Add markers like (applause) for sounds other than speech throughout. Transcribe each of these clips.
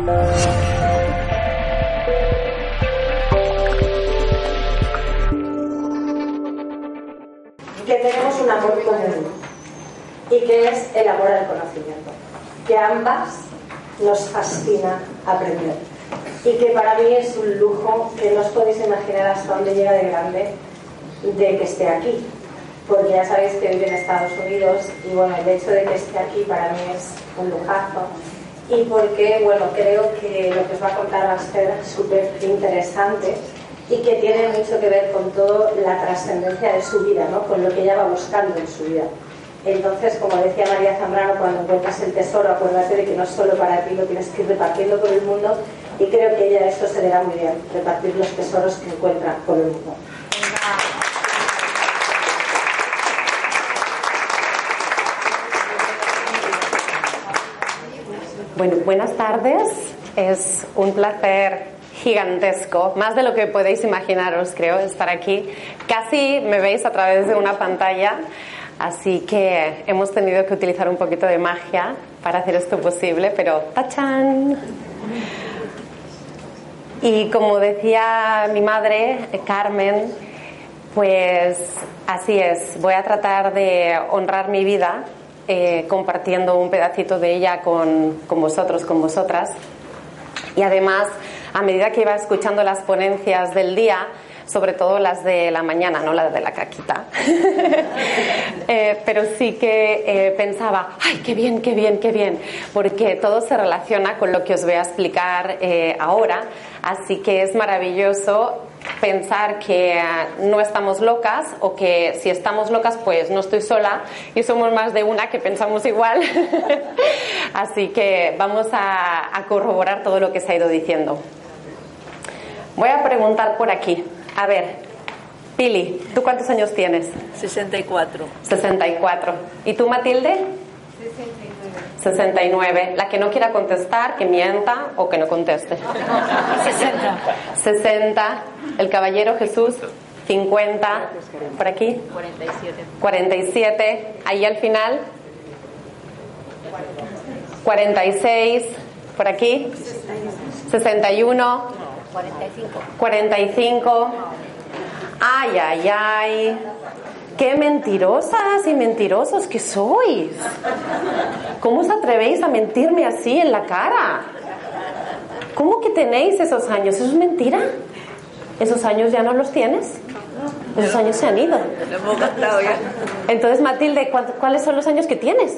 que tenemos un amor común y que es el amor al conocimiento, que ambas nos fascina aprender y que para mí es un lujo que no os podéis imaginar hasta dónde llega de grande de que esté aquí, porque ya sabéis que vive en Estados Unidos y bueno, el hecho de que esté aquí para mí es un lujazo y porque, bueno, creo que lo que os va a contar va a ser súper interesante y que tiene mucho que ver con toda la trascendencia de su vida, ¿no? con lo que ella va buscando en su vida. Entonces, como decía María Zambrano, cuando encuentras el tesoro, acuérdate de que no es solo para ti, lo tienes que ir repartiendo por el mundo y creo que ella esto se le da muy bien, repartir los tesoros que encuentra por el mundo. Bueno, buenas tardes. Es un placer gigantesco, más de lo que podéis imaginaros, creo, estar aquí. Casi me veis a través de una pantalla, así que hemos tenido que utilizar un poquito de magia para hacer esto posible, pero ¡tachán! Y como decía mi madre, Carmen, pues así es, voy a tratar de honrar mi vida eh, compartiendo un pedacito de ella con, con vosotros, con vosotras. Y además, a medida que iba escuchando las ponencias del día, sobre todo las de la mañana, no las de la caquita. (laughs) eh, pero sí que eh, pensaba, ay, qué bien, qué bien, qué bien, porque todo se relaciona con lo que os voy a explicar eh, ahora. Así que es maravilloso pensar que no estamos locas o que si estamos locas pues no estoy sola y somos más de una que pensamos igual. (laughs) Así que vamos a, a corroborar todo lo que se ha ido diciendo. Voy a preguntar por aquí. A ver, Pili, ¿tú cuántos años tienes? 64. 64. ¿Y tú, Matilde? 69. La que no quiera contestar, que mienta o que no conteste. 60. 60. El caballero Jesús, 50. ¿Por aquí? 47. 47. Ahí al final. 46. ¿Por aquí? 61. 45. 45. Ay, ay, ay. Qué mentirosas y mentirosos que sois. ¿Cómo os atrevéis a mentirme así en la cara? ¿Cómo que tenéis esos años? ¿Eso es mentira? ¿Esos años ya no los tienes? Esos años se han ido. Entonces, Matilde, ¿cuánto- ¿cuáles son los años que tienes?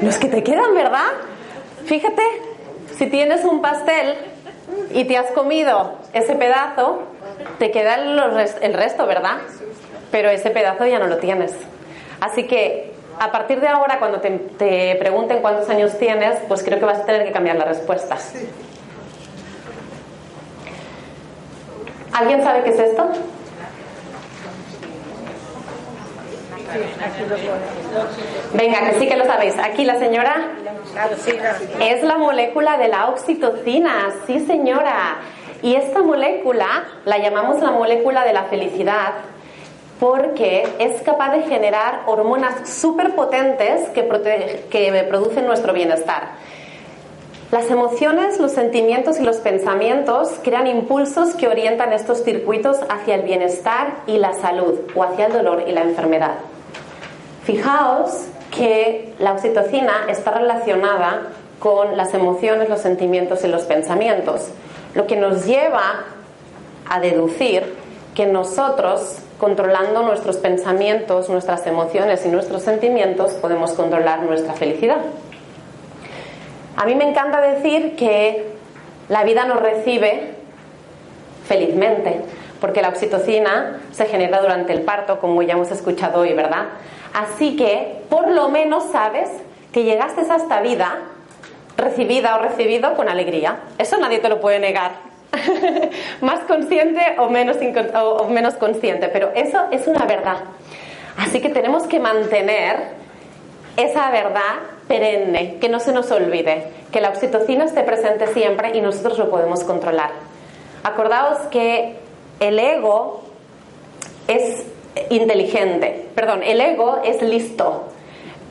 Los que te quedan, ¿verdad? Fíjate, si tienes un pastel y te has comido ese pedazo, te queda el resto, ¿verdad? Pero ese pedazo ya no lo tienes. Así que a partir de ahora, cuando te, te pregunten cuántos años tienes, pues creo que vas a tener que cambiar la respuesta. ¿Alguien sabe qué es esto? Venga, que sí que lo sabéis. Aquí la señora. Es la molécula de la oxitocina, sí señora. Y esta molécula la llamamos la molécula de la felicidad porque es capaz de generar hormonas súper potentes que, que producen nuestro bienestar. Las emociones, los sentimientos y los pensamientos crean impulsos que orientan estos circuitos hacia el bienestar y la salud o hacia el dolor y la enfermedad. Fijaos que la oxitocina está relacionada con las emociones, los sentimientos y los pensamientos, lo que nos lleva a deducir que nosotros, controlando nuestros pensamientos, nuestras emociones y nuestros sentimientos, podemos controlar nuestra felicidad. A mí me encanta decir que la vida nos recibe felizmente, porque la oxitocina se genera durante el parto, como ya hemos escuchado hoy, ¿verdad? Así que por lo menos sabes que llegaste a esta vida recibida o recibido con alegría. Eso nadie te lo puede negar. (laughs) Más consciente o menos, o menos consciente, pero eso es una verdad. Así que tenemos que mantener esa verdad perenne, que no se nos olvide, que la oxitocina esté presente siempre y nosotros lo podemos controlar. Acordaos que el ego es inteligente, perdón, el ego es listo,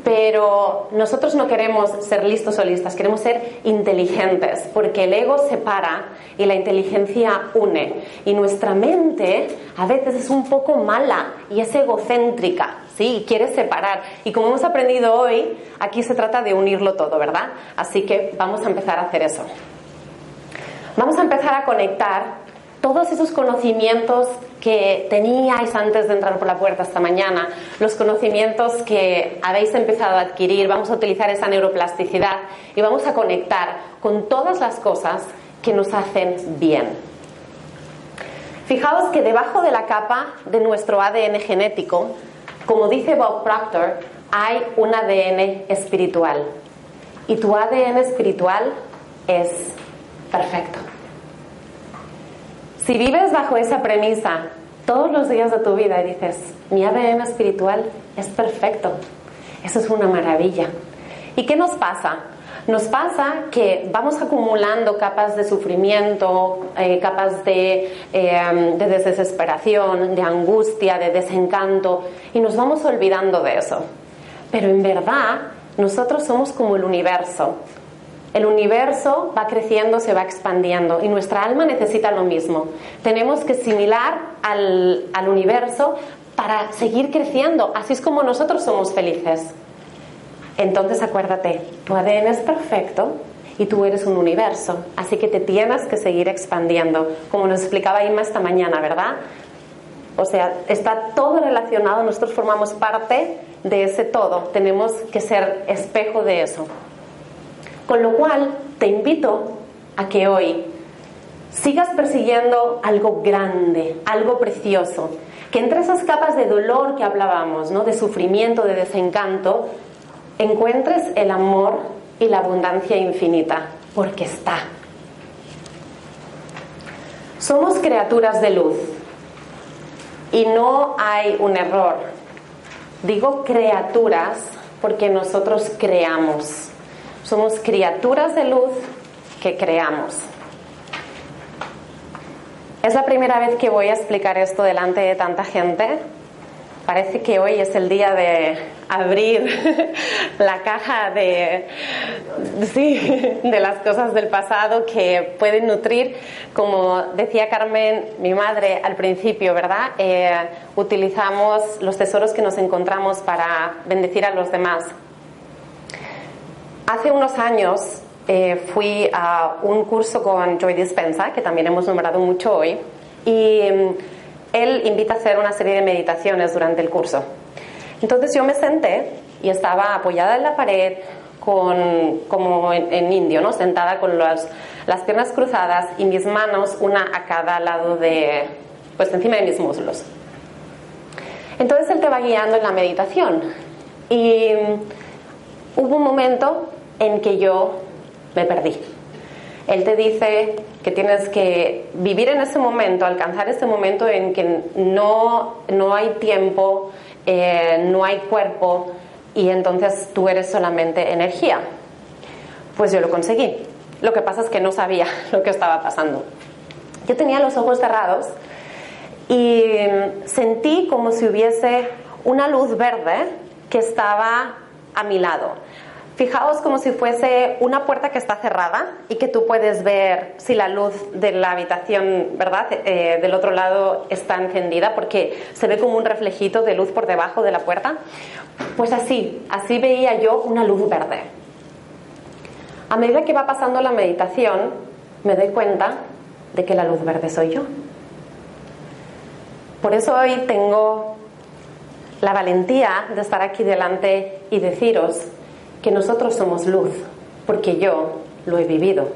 pero nosotros no queremos ser listos o listas, queremos ser inteligentes, porque el ego separa y la inteligencia une. Y nuestra mente a veces es un poco mala y es egocéntrica, ¿sí? Y quiere separar. Y como hemos aprendido hoy, aquí se trata de unirlo todo, ¿verdad? Así que vamos a empezar a hacer eso. Vamos a empezar a conectar todos esos conocimientos que teníais antes de entrar por la puerta esta mañana, los conocimientos que habéis empezado a adquirir, vamos a utilizar esa neuroplasticidad y vamos a conectar con todas las cosas que nos hacen bien. Fijaos que debajo de la capa de nuestro ADN genético, como dice Bob Proctor, hay un ADN espiritual. Y tu ADN espiritual es perfecto. Si vives bajo esa premisa todos los días de tu vida y dices, mi ADN espiritual es perfecto, eso es una maravilla. ¿Y qué nos pasa? Nos pasa que vamos acumulando capas de sufrimiento, eh, capas de, eh, de desesperación, de angustia, de desencanto, y nos vamos olvidando de eso. Pero en verdad, nosotros somos como el universo. El universo va creciendo, se va expandiendo y nuestra alma necesita lo mismo. Tenemos que similar al, al universo para seguir creciendo. Así es como nosotros somos felices. Entonces acuérdate, tu ADN es perfecto y tú eres un universo, así que te tienes que seguir expandiendo, como nos explicaba Inma esta mañana, ¿verdad? O sea, está todo relacionado, nosotros formamos parte de ese todo, tenemos que ser espejo de eso. Con lo cual, te invito a que hoy sigas persiguiendo algo grande, algo precioso, que entre esas capas de dolor que hablábamos, ¿no? de sufrimiento, de desencanto, encuentres el amor y la abundancia infinita, porque está. Somos criaturas de luz y no hay un error. Digo criaturas porque nosotros creamos. Somos criaturas de luz que creamos. Es la primera vez que voy a explicar esto delante de tanta gente. Parece que hoy es el día de abrir (laughs) la caja de, (laughs) de las cosas del pasado que pueden nutrir, como decía Carmen, mi madre al principio, ¿verdad? Eh, utilizamos los tesoros que nos encontramos para bendecir a los demás. Hace unos años eh, fui a un curso con Joy Dispensa, que también hemos nombrado mucho hoy, y mm, él invita a hacer una serie de meditaciones durante el curso. Entonces yo me senté y estaba apoyada en la pared, con, como en, indio, ¿no? sentada con las, las piernas cruzadas y mis manos una a cada lado de, pues encima de mis muslos. Entonces él te va guiando en la meditación y mm, hubo un momento en que yo me perdí. Él te dice que tienes que vivir en ese momento, alcanzar ese momento en que no, no hay tiempo, eh, no hay cuerpo y entonces tú eres solamente energía. Pues yo lo conseguí. Lo que pasa es que no sabía (laughs) lo que estaba pasando. Yo tenía los ojos cerrados y sentí como si hubiese una luz verde que estaba a mi lado. Fijaos como si fuese una puerta que está cerrada y que tú puedes ver si la luz de la habitación, ¿verdad?, eh, del otro lado está encendida porque se ve como un reflejito de luz por debajo de la puerta. Pues así, así veía yo una luz verde. A medida que va pasando la meditación, me doy cuenta de que la luz verde soy yo. Por eso hoy tengo la valentía de estar aquí delante y deciros que nosotros somos luz, porque yo lo he vivido.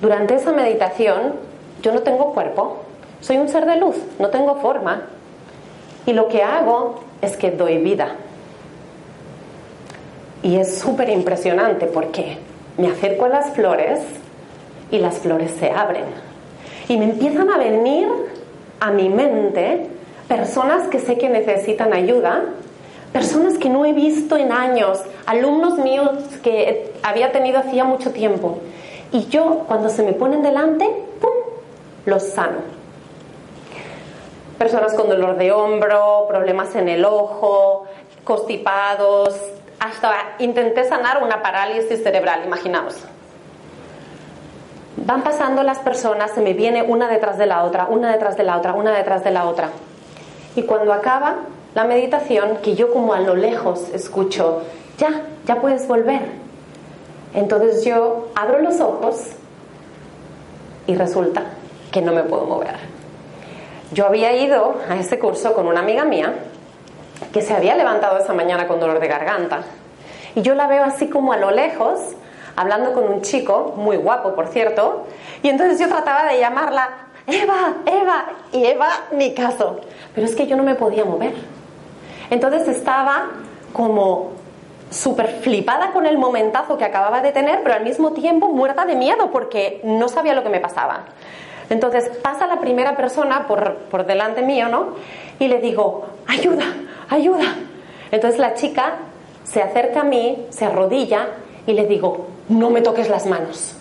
Durante esa meditación yo no tengo cuerpo, soy un ser de luz, no tengo forma. Y lo que hago es que doy vida. Y es súper impresionante porque me acerco a las flores y las flores se abren. Y me empiezan a venir a mi mente personas que sé que necesitan ayuda, personas que no he visto en años, alumnos míos que había tenido hacía mucho tiempo. Y yo, cuando se me ponen delante, ¡pum!, los sano. Personas con dolor de hombro, problemas en el ojo, constipados, hasta intenté sanar una parálisis cerebral, imaginaos. Van pasando las personas, se me viene una detrás de la otra, una detrás de la otra, una detrás de la otra. Y cuando acaba la meditación, que yo como a lo lejos escucho, ya, ya puedes volver. Entonces yo abro los ojos y resulta que no me puedo mover. Yo había ido a ese curso con una amiga mía que se había levantado esa mañana con dolor de garganta. Y yo la veo así como a lo lejos, hablando con un chico, muy guapo por cierto, y entonces yo trataba de llamarla, Eva, Eva, y Eva ni caso. Pero es que yo no me podía mover. Entonces estaba como súper flipada con el momentazo que acababa de tener, pero al mismo tiempo muerta de miedo porque no sabía lo que me pasaba. Entonces pasa la primera persona por, por delante mío, ¿no? Y le digo, ayuda, ayuda. Entonces la chica se acerca a mí, se arrodilla y le digo, no me toques las manos.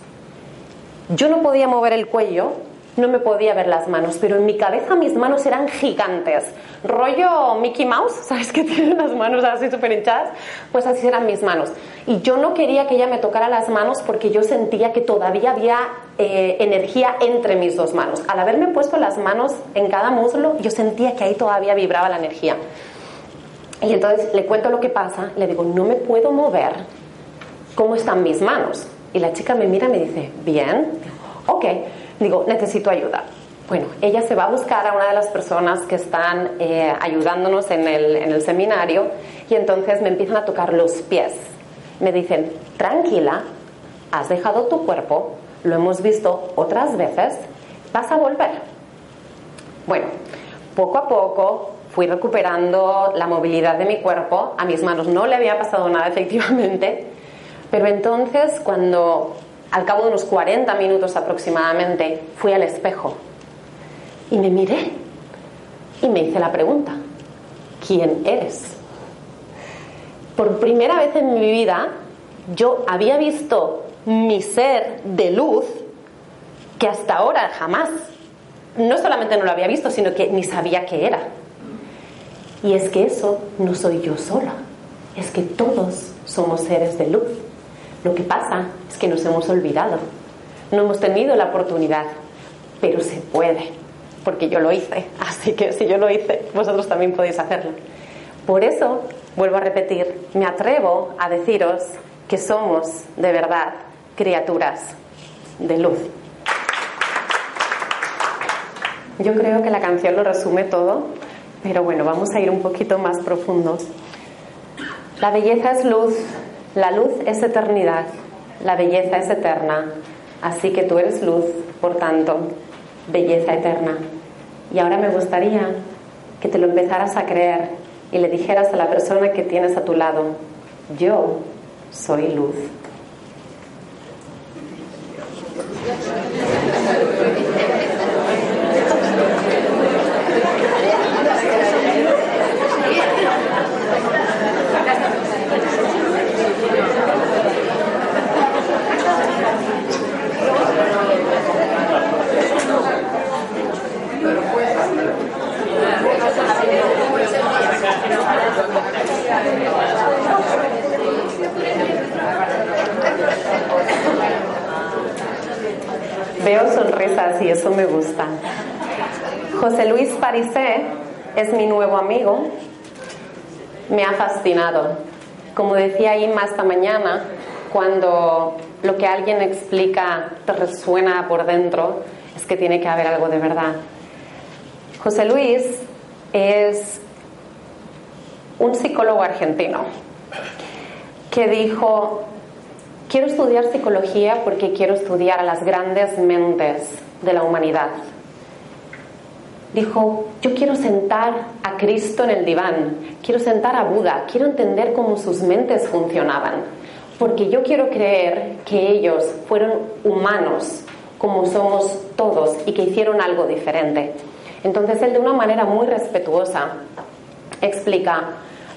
Yo no podía mover el cuello, no me podía ver las manos, pero en mi cabeza mis manos eran gigantes. Rollo Mickey Mouse, (laughs) ¿sabes que tiene las manos así súper hinchadas? Pues así eran mis manos. Y yo no quería que ella me tocara las manos porque yo sentía que todavía había eh, energía entre mis dos manos. Al haberme puesto las manos en cada muslo, yo sentía que ahí todavía vibraba la energía. Y entonces le cuento lo que pasa, le digo, no me puedo mover, ¿cómo están mis manos? Y la chica me mira y me dice, bien, ok, digo, necesito ayuda. Bueno, ella se va a buscar a una de las personas que están eh, ayudándonos en el, en el seminario y entonces me empiezan a tocar los pies. Me dicen, tranquila, has dejado tu cuerpo, lo hemos visto otras veces, vas a volver. Bueno, poco a poco fui recuperando la movilidad de mi cuerpo, a mis manos no le había pasado nada efectivamente, pero entonces cuando al cabo de unos 40 minutos aproximadamente fui al espejo y me miré y me hice la pregunta, ¿quién eres? Por primera vez en mi vida yo había visto mi ser de luz que hasta ahora jamás, no solamente no lo había visto, sino que ni sabía qué era. Y es que eso no soy yo sola, es que todos somos seres de luz. Lo que pasa es que nos hemos olvidado, no hemos tenido la oportunidad, pero se puede, porque yo lo hice, así que si yo lo hice, vosotros también podéis hacerlo. Por eso, vuelvo a repetir, me atrevo a deciros que somos de verdad criaturas de luz. Yo creo que la canción lo resume todo pero bueno, vamos a ir un poquito más profundo. La belleza es luz, la luz es eternidad, la belleza es eterna. Así que tú eres luz, por tanto, belleza eterna. Y ahora me gustaría que te lo empezaras a creer y le dijeras a la persona que tienes a tu lado, yo soy luz. Veo y eso me gusta. José Luis Parisé es mi nuevo amigo. Me ha fascinado. Como decía Inma esta mañana, cuando lo que alguien explica te resuena por dentro, es que tiene que haber algo de verdad. José Luis es un psicólogo argentino que dijo, quiero estudiar psicología porque quiero estudiar a las grandes mentes de la humanidad. dijo, yo quiero sentar a Cristo en el diván, quiero sentar a Buda, quiero entender cómo sus mentes funcionaban, porque yo quiero creer que ellos fueron humanos como somos todos y que hicieron algo diferente. Entonces él de una manera muy respetuosa explica,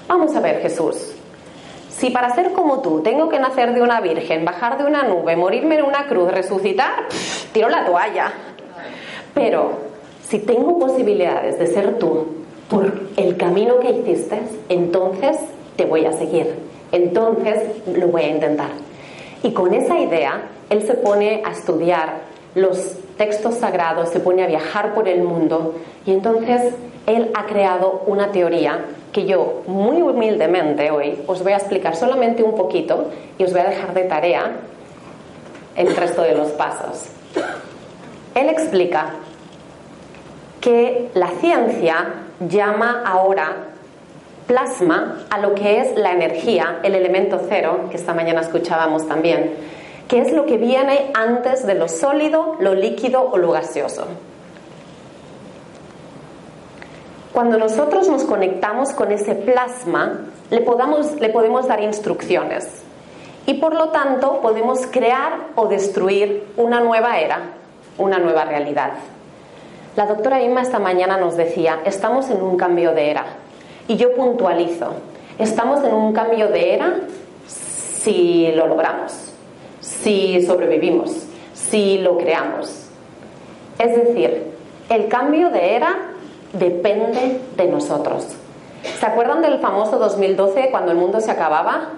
vamos a ver Jesús, si para ser como tú tengo que nacer de una virgen, bajar de una nube, morirme en una cruz, resucitar, tiro la toalla. Pero si tengo posibilidades de ser tú por el camino que hiciste, entonces te voy a seguir. Entonces lo voy a intentar. Y con esa idea, él se pone a estudiar los textos sagrados, se pone a viajar por el mundo y entonces él ha creado una teoría que yo muy humildemente hoy os voy a explicar solamente un poquito y os voy a dejar de tarea el resto de los pasos. Él explica que la ciencia llama ahora plasma a lo que es la energía, el elemento cero, que esta mañana escuchábamos también, que es lo que viene antes de lo sólido, lo líquido o lo gaseoso. Cuando nosotros nos conectamos con ese plasma, le, le podemos dar instrucciones y por lo tanto podemos crear o destruir una nueva era, una nueva realidad. La doctora Inma esta mañana nos decía, estamos en un cambio de era. Y yo puntualizo, estamos en un cambio de era si lo logramos, si sobrevivimos, si lo creamos. Es decir, el cambio de era depende de nosotros. ¿Se acuerdan del famoso 2012 cuando el mundo se acababa?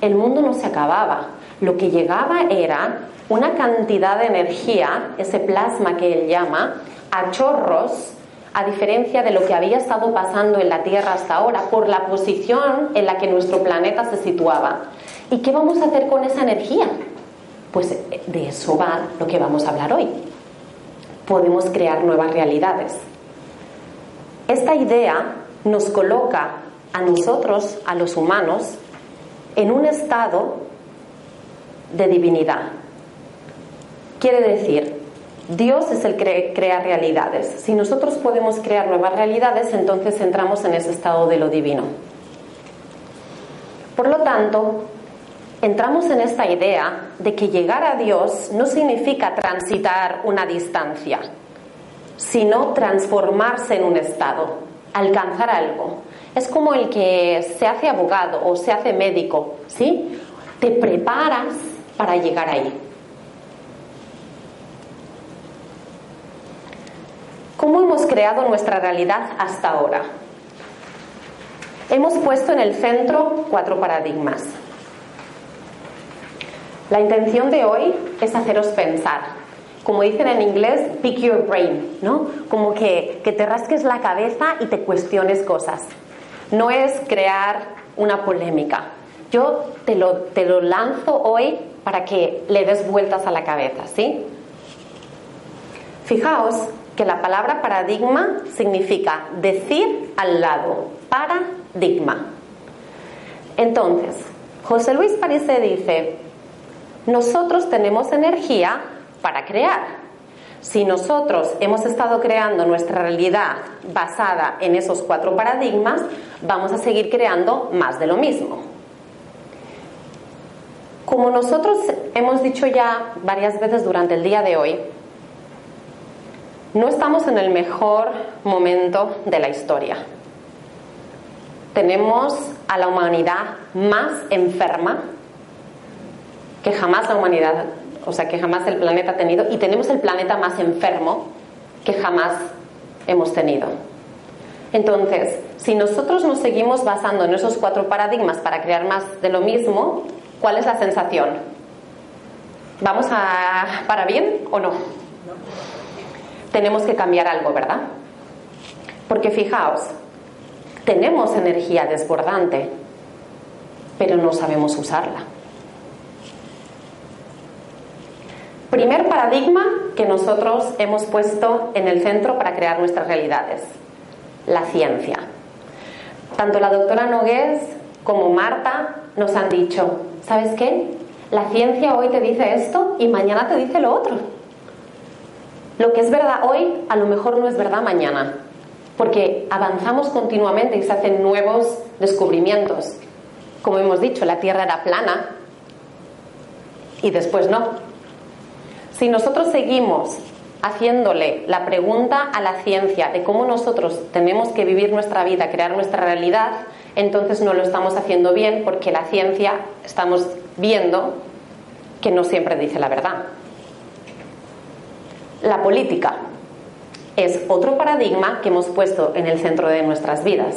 El mundo no se acababa. Lo que llegaba era una cantidad de energía, ese plasma que él llama, a chorros, a diferencia de lo que había estado pasando en la Tierra hasta ahora, por la posición en la que nuestro planeta se situaba. ¿Y qué vamos a hacer con esa energía? Pues de eso va lo que vamos a hablar hoy. Podemos crear nuevas realidades. Esta idea nos coloca a nosotros, a los humanos, en un estado de divinidad. Quiere decir, Dios es el que crea realidades. Si nosotros podemos crear nuevas realidades, entonces entramos en ese estado de lo divino. Por lo tanto, entramos en esta idea de que llegar a Dios no significa transitar una distancia, sino transformarse en un estado, alcanzar algo. Es como el que se hace abogado o se hace médico, ¿sí? Te preparas para llegar ahí. ¿Cómo hemos creado nuestra realidad hasta ahora? Hemos puesto en el centro cuatro paradigmas. La intención de hoy es haceros pensar, como dicen en inglés, pick your brain, ¿no? Como que, que te rasques la cabeza y te cuestiones cosas. No es crear una polémica. Yo te lo, te lo lanzo hoy para que le des vueltas a la cabeza, ¿sí? Fijaos que la palabra paradigma significa decir al lado, paradigma. Entonces, José Luis Parise dice, nosotros tenemos energía para crear. Si nosotros hemos estado creando nuestra realidad basada en esos cuatro paradigmas, vamos a seguir creando más de lo mismo. Como nosotros hemos dicho ya varias veces durante el día de hoy, no estamos en el mejor momento de la historia. Tenemos a la humanidad más enferma que jamás la humanidad o sea, que jamás el planeta ha tenido, y tenemos el planeta más enfermo que jamás hemos tenido. Entonces, si nosotros nos seguimos basando en esos cuatro paradigmas para crear más de lo mismo, ¿cuál es la sensación? ¿Vamos a para bien o no? Tenemos que cambiar algo, ¿verdad? Porque fijaos, tenemos energía desbordante, pero no sabemos usarla. Primer paradigma que nosotros hemos puesto en el centro para crear nuestras realidades, la ciencia. Tanto la doctora Nogués como Marta nos han dicho, ¿sabes qué? La ciencia hoy te dice esto y mañana te dice lo otro. Lo que es verdad hoy a lo mejor no es verdad mañana, porque avanzamos continuamente y se hacen nuevos descubrimientos. Como hemos dicho, la Tierra era plana y después no. Si nosotros seguimos haciéndole la pregunta a la ciencia de cómo nosotros tenemos que vivir nuestra vida, crear nuestra realidad, entonces no lo estamos haciendo bien porque la ciencia estamos viendo que no siempre dice la verdad. La política es otro paradigma que hemos puesto en el centro de nuestras vidas.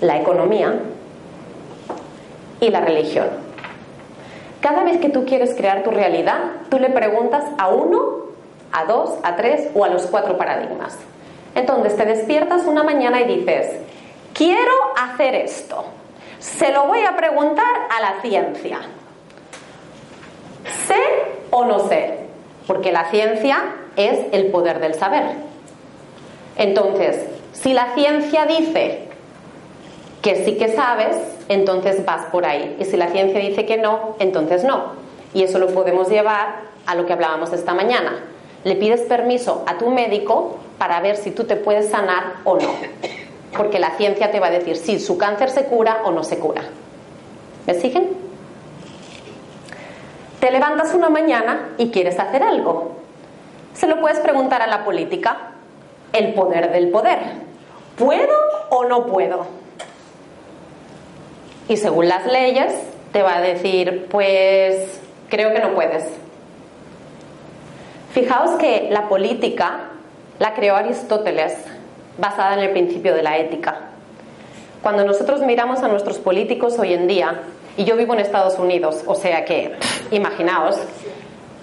La economía y la religión. Cada vez que tú quieres crear tu realidad, tú le preguntas a uno, a dos, a tres o a los cuatro paradigmas. Entonces te despiertas una mañana y dices, quiero hacer esto. Se lo voy a preguntar a la ciencia. ¿Sé o no sé? Porque la ciencia es el poder del saber. Entonces, si la ciencia dice que sí que sabes, entonces vas por ahí. Y si la ciencia dice que no, entonces no. Y eso lo podemos llevar a lo que hablábamos esta mañana. Le pides permiso a tu médico para ver si tú te puedes sanar o no. Porque la ciencia te va a decir si su cáncer se cura o no se cura. ¿Me siguen? Te levantas una mañana y quieres hacer algo. Se lo puedes preguntar a la política. El poder del poder. ¿Puedo o no puedo? Y según las leyes, te va a decir, pues creo que no puedes. Fijaos que la política la creó Aristóteles basada en el principio de la ética. Cuando nosotros miramos a nuestros políticos hoy en día, y yo vivo en Estados Unidos, o sea que, imaginaos,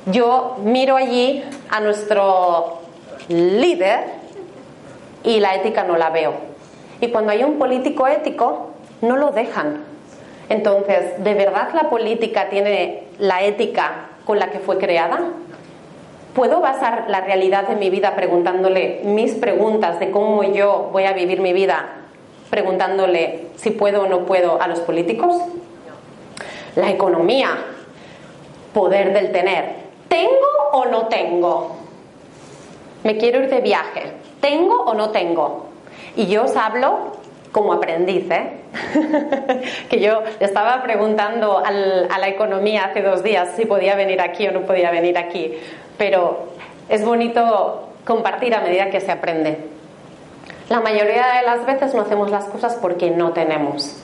yo miro allí a nuestro líder y la ética no la veo. Y cuando hay un político ético, no lo dejan. Entonces, ¿de verdad la política tiene la ética con la que fue creada? ¿Puedo basar la realidad de mi vida preguntándole mis preguntas de cómo yo voy a vivir mi vida, preguntándole si puedo o no puedo a los políticos? La economía, poder del tener. ¿Tengo o no tengo? Me quiero ir de viaje. ¿Tengo o no tengo? Y yo os hablo como aprendiz, ¿eh? (laughs) que yo estaba preguntando a la economía hace dos días si podía venir aquí o no podía venir aquí pero es bonito compartir a medida que se aprende. La mayoría de las veces no hacemos las cosas porque no tenemos.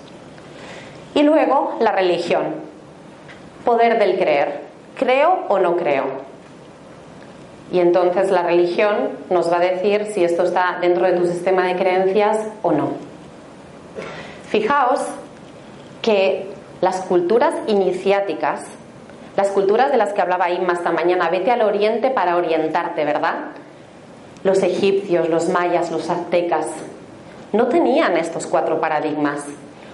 Y luego la religión, poder del creer, creo o no creo. Y entonces la religión nos va a decir si esto está dentro de tu sistema de creencias o no. Fijaos que las culturas iniciáticas las culturas de las que hablaba Inma esta mañana, vete al oriente para orientarte, ¿verdad? Los egipcios, los mayas, los aztecas, no tenían estos cuatro paradigmas.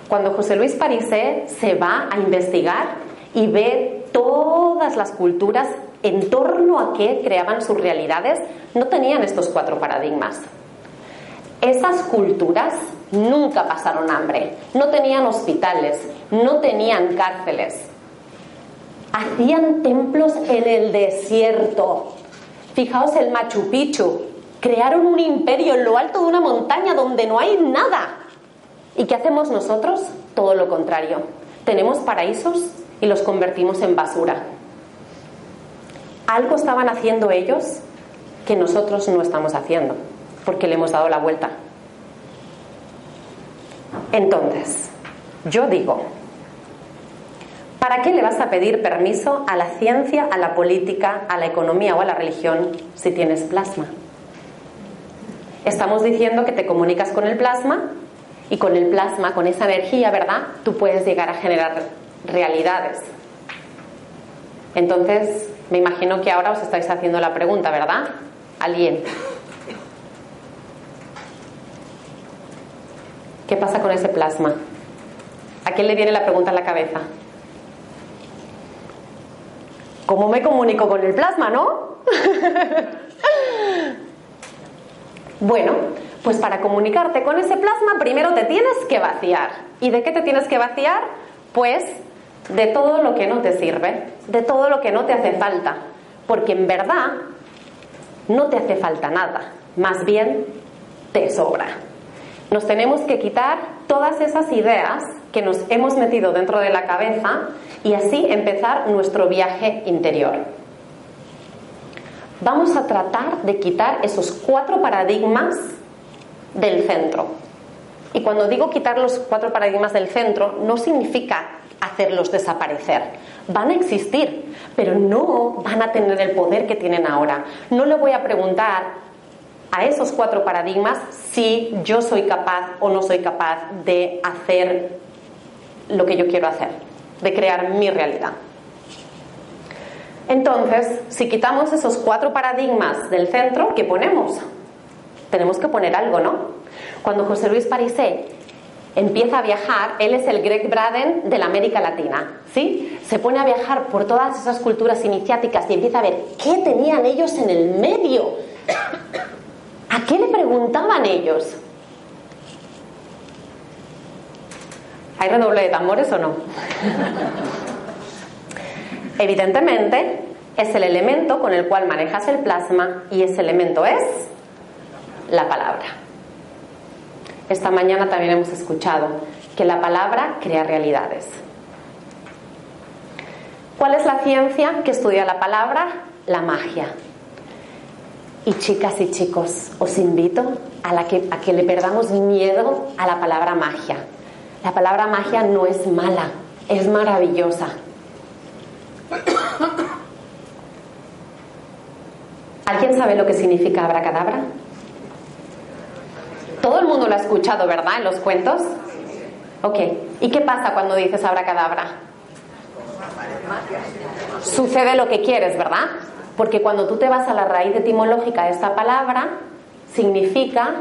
Cuando José Luis Parisé se va a investigar y ve todas las culturas en torno a qué creaban sus realidades, no tenían estos cuatro paradigmas. Esas culturas nunca pasaron hambre, no tenían hospitales, no tenían cárceles, hacían templos en el desierto. Fijaos el Machu Picchu. Crearon un imperio en lo alto de una montaña donde no hay nada. ¿Y qué hacemos nosotros? Todo lo contrario. Tenemos paraísos y los convertimos en basura. Algo estaban haciendo ellos que nosotros no estamos haciendo, porque le hemos dado la vuelta. Entonces, yo digo, ¿Para qué le vas a pedir permiso a la ciencia, a la política, a la economía o a la religión si tienes plasma? Estamos diciendo que te comunicas con el plasma y con el plasma, con esa energía, ¿verdad? Tú puedes llegar a generar realidades. Entonces, me imagino que ahora os estáis haciendo la pregunta, ¿verdad? ¿Alguien? ¿Qué pasa con ese plasma? ¿A quién le viene la pregunta a la cabeza? ¿Cómo me comunico con el plasma, no? (laughs) bueno, pues para comunicarte con ese plasma primero te tienes que vaciar. ¿Y de qué te tienes que vaciar? Pues de todo lo que no te sirve, de todo lo que no te hace falta. Porque en verdad, no te hace falta nada, más bien te sobra. Nos tenemos que quitar todas esas ideas que nos hemos metido dentro de la cabeza y así empezar nuestro viaje interior. Vamos a tratar de quitar esos cuatro paradigmas del centro. Y cuando digo quitar los cuatro paradigmas del centro, no significa hacerlos desaparecer. Van a existir, pero no van a tener el poder que tienen ahora. No le voy a preguntar a esos cuatro paradigmas si yo soy capaz o no soy capaz de hacer lo que yo quiero hacer, de crear mi realidad. Entonces, si quitamos esos cuatro paradigmas del centro, ¿qué ponemos? Tenemos que poner algo, ¿no? Cuando José Luis Parisé empieza a viajar, él es el Greg Braden de la América Latina, ¿sí? Se pone a viajar por todas esas culturas iniciáticas y empieza a ver qué tenían ellos en el medio ¿A qué le preguntaban ellos? ¿Hay redoble de tambores o no? (laughs) Evidentemente, es el elemento con el cual manejas el plasma y ese elemento es la palabra. Esta mañana también hemos escuchado que la palabra crea realidades. ¿Cuál es la ciencia que estudia la palabra? La magia. Y chicas y chicos, os invito a, la que, a que le perdamos miedo a la palabra magia. La palabra magia no es mala, es maravillosa. ¿Alguien sabe lo que significa abracadabra? Todo el mundo lo ha escuchado, ¿verdad? En los cuentos. Ok. ¿Y qué pasa cuando dices abracadabra? Sucede lo que quieres, ¿verdad? Porque cuando tú te vas a la raíz etimológica de esta palabra, significa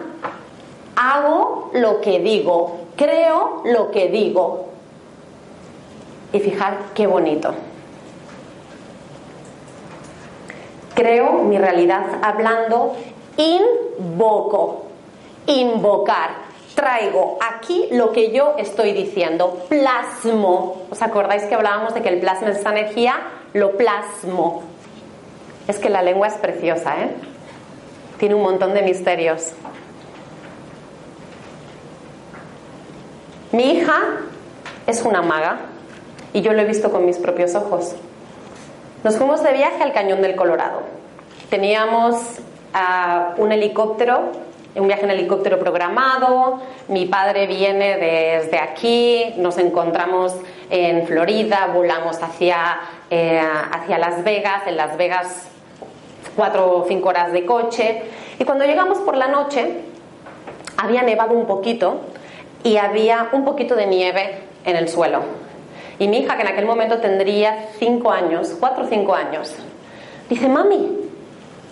hago lo que digo, creo lo que digo. Y fijar qué bonito. Creo mi realidad hablando, invoco, invocar. Traigo aquí lo que yo estoy diciendo, plasmo. ¿Os acordáis que hablábamos de que el plasma es esa energía? Lo plasmo. Es que la lengua es preciosa, ¿eh? Tiene un montón de misterios. Mi hija es una maga y yo lo he visto con mis propios ojos. Nos fuimos de viaje al Cañón del Colorado. Teníamos ah, un helicóptero, un viaje en helicóptero programado. Mi padre viene desde aquí, nos encontramos en Florida, volamos hacia, eh, hacia Las Vegas. En Las Vegas cuatro o cinco horas de coche. Y cuando llegamos por la noche, había nevado un poquito y había un poquito de nieve en el suelo. Y mi hija, que en aquel momento tendría cinco años, cuatro o cinco años, dice, mami,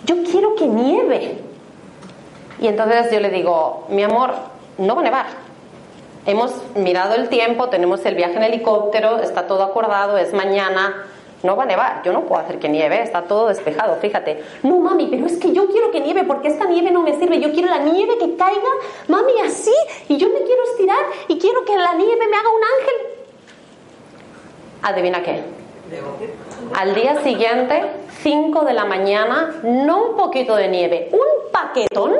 yo quiero que nieve. Y entonces yo le digo, mi amor, no va a nevar. Hemos mirado el tiempo, tenemos el viaje en helicóptero, está todo acordado, es mañana, no va a nevar, yo no puedo hacer que nieve, está todo despejado, fíjate. No, mami, pero es que yo quiero que nieve porque esta nieve no me sirve, yo quiero la nieve que caiga, mami, así, y yo me quiero estirar y quiero que la nieve me haga un ángel. Adivina qué. Al día siguiente, 5 de la mañana, no un poquito de nieve, un paquetón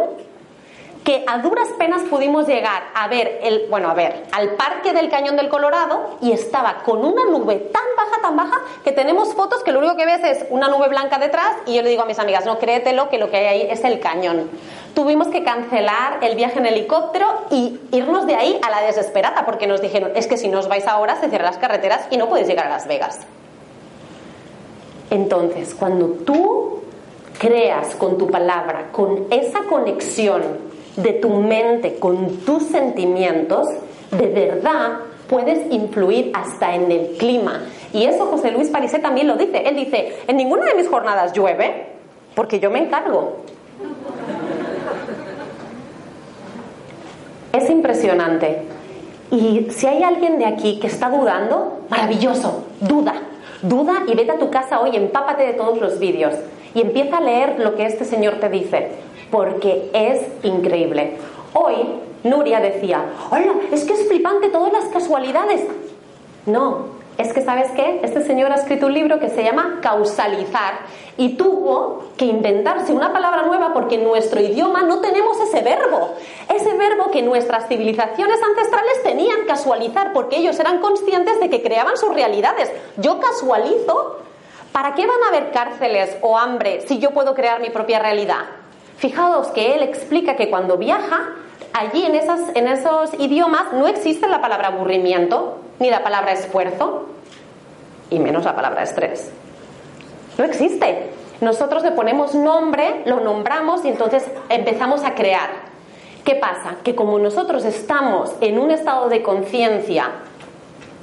que a duras penas pudimos llegar a ver el, bueno, a ver, al parque del Cañón del Colorado y estaba con una nube tan baja, tan baja que tenemos fotos que lo único que ves es una nube blanca detrás y yo le digo a mis amigas, no créetelo que lo que hay ahí es el cañón. Tuvimos que cancelar el viaje en helicóptero y irnos de ahí a la desesperada porque nos dijeron, es que si no os vais ahora se cierran las carreteras y no podéis llegar a Las Vegas. Entonces, cuando tú creas con tu palabra, con esa conexión de tu mente con tus sentimientos, de verdad puedes influir hasta en el clima. Y eso José Luis Parisé también lo dice. Él dice, en ninguna de mis jornadas llueve, porque yo me encargo. Es impresionante. Y si hay alguien de aquí que está dudando, maravilloso, duda. Duda y vete a tu casa hoy, empápate de todos los vídeos y empieza a leer lo que este señor te dice porque es increíble. Hoy Nuria decía, hola, es que es flipante todas las casualidades. No, es que, ¿sabes qué? Este señor ha escrito un libro que se llama Causalizar y tuvo que inventarse una palabra nueva porque en nuestro idioma no tenemos ese verbo. Ese verbo que nuestras civilizaciones ancestrales tenían, casualizar, porque ellos eran conscientes de que creaban sus realidades. Yo casualizo. ¿Para qué van a haber cárceles o hambre si yo puedo crear mi propia realidad? Fijaos que él explica que cuando viaja, allí en, esas, en esos idiomas no existe la palabra aburrimiento, ni la palabra esfuerzo, y menos la palabra estrés. No existe. Nosotros le ponemos nombre, lo nombramos y entonces empezamos a crear. ¿Qué pasa? Que como nosotros estamos en un estado de conciencia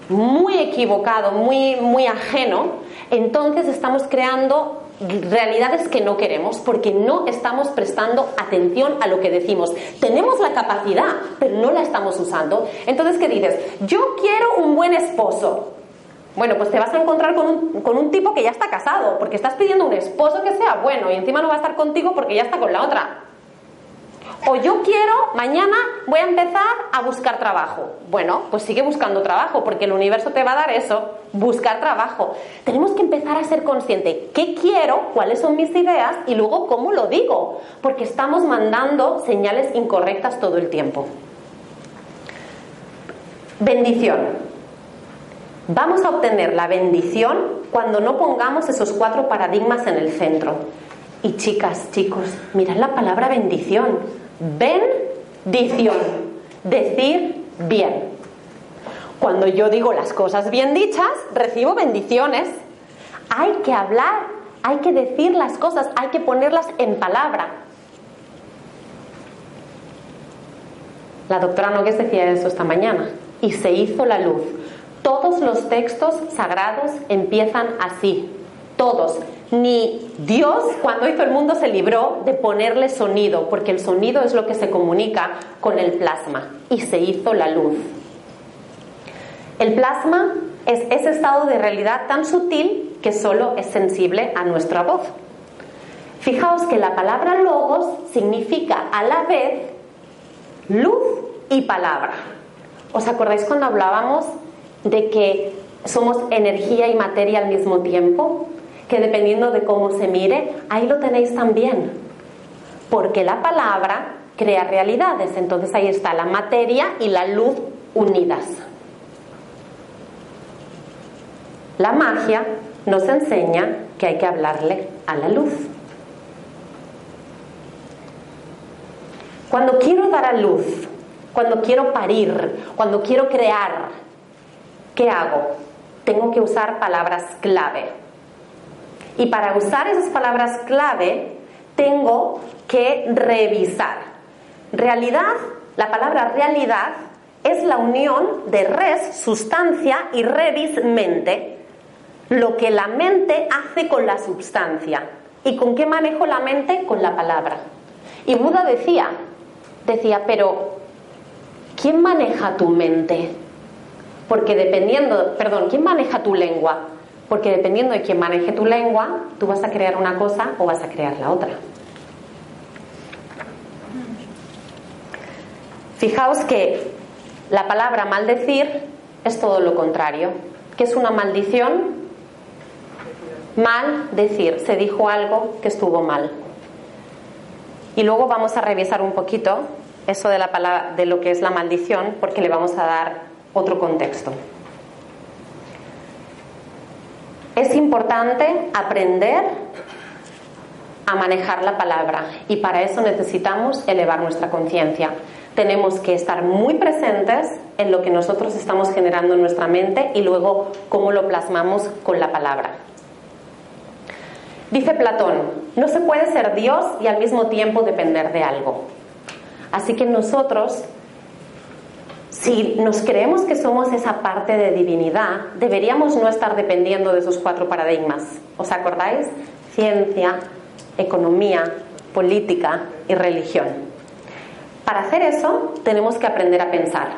muy equivocado, muy, muy ajeno, entonces estamos creando realidades que no queremos porque no estamos prestando atención a lo que decimos. Tenemos la capacidad, pero no la estamos usando. Entonces, ¿qué dices? Yo quiero un buen esposo. Bueno, pues te vas a encontrar con un, con un tipo que ya está casado, porque estás pidiendo un esposo que sea bueno y encima no va a estar contigo porque ya está con la otra. O yo quiero, mañana voy a empezar a buscar trabajo. Bueno, pues sigue buscando trabajo, porque el universo te va a dar eso, buscar trabajo. Tenemos que empezar a ser consciente qué quiero, cuáles son mis ideas y luego cómo lo digo, porque estamos mandando señales incorrectas todo el tiempo. Bendición. Vamos a obtener la bendición cuando no pongamos esos cuatro paradigmas en el centro. Y chicas, chicos, mirad la palabra bendición bendición, decir bien. Cuando yo digo las cosas bien dichas, recibo bendiciones. Hay que hablar, hay que decir las cosas, hay que ponerlas en palabra. La doctora Nogues decía eso esta mañana. Y se hizo la luz. Todos los textos sagrados empiezan así. Todos ni Dios cuando hizo el mundo se libró de ponerle sonido, porque el sonido es lo que se comunica con el plasma, y se hizo la luz. El plasma es ese estado de realidad tan sutil que solo es sensible a nuestra voz. Fijaos que la palabra logos significa a la vez luz y palabra. ¿Os acordáis cuando hablábamos de que somos energía y materia al mismo tiempo? Que dependiendo de cómo se mire, ahí lo tenéis también. Porque la palabra crea realidades, entonces ahí está la materia y la luz unidas. La magia nos enseña que hay que hablarle a la luz. Cuando quiero dar a luz, cuando quiero parir, cuando quiero crear, ¿qué hago? Tengo que usar palabras clave. Y para usar esas palabras clave, tengo que revisar. Realidad, la palabra realidad es la unión de res, sustancia, y revis, mente. Lo que la mente hace con la sustancia. ¿Y con qué manejo la mente? Con la palabra. Y Buda decía, decía, pero ¿quién maneja tu mente? Porque dependiendo, perdón, ¿quién maneja tu lengua? Porque dependiendo de quién maneje tu lengua, tú vas a crear una cosa o vas a crear la otra. Fijaos que la palabra maldecir es todo lo contrario. ¿Qué es una maldición? Mal decir, se dijo algo que estuvo mal. Y luego vamos a revisar un poquito eso de, la palabra, de lo que es la maldición porque le vamos a dar otro contexto. Es importante aprender a manejar la palabra y para eso necesitamos elevar nuestra conciencia. Tenemos que estar muy presentes en lo que nosotros estamos generando en nuestra mente y luego cómo lo plasmamos con la palabra. Dice Platón, no se puede ser Dios y al mismo tiempo depender de algo. Así que nosotros si nos creemos que somos esa parte de divinidad, deberíamos no estar dependiendo de esos cuatro paradigmas. ¿Os acordáis? Ciencia, economía, política y religión. Para hacer eso tenemos que aprender a pensar,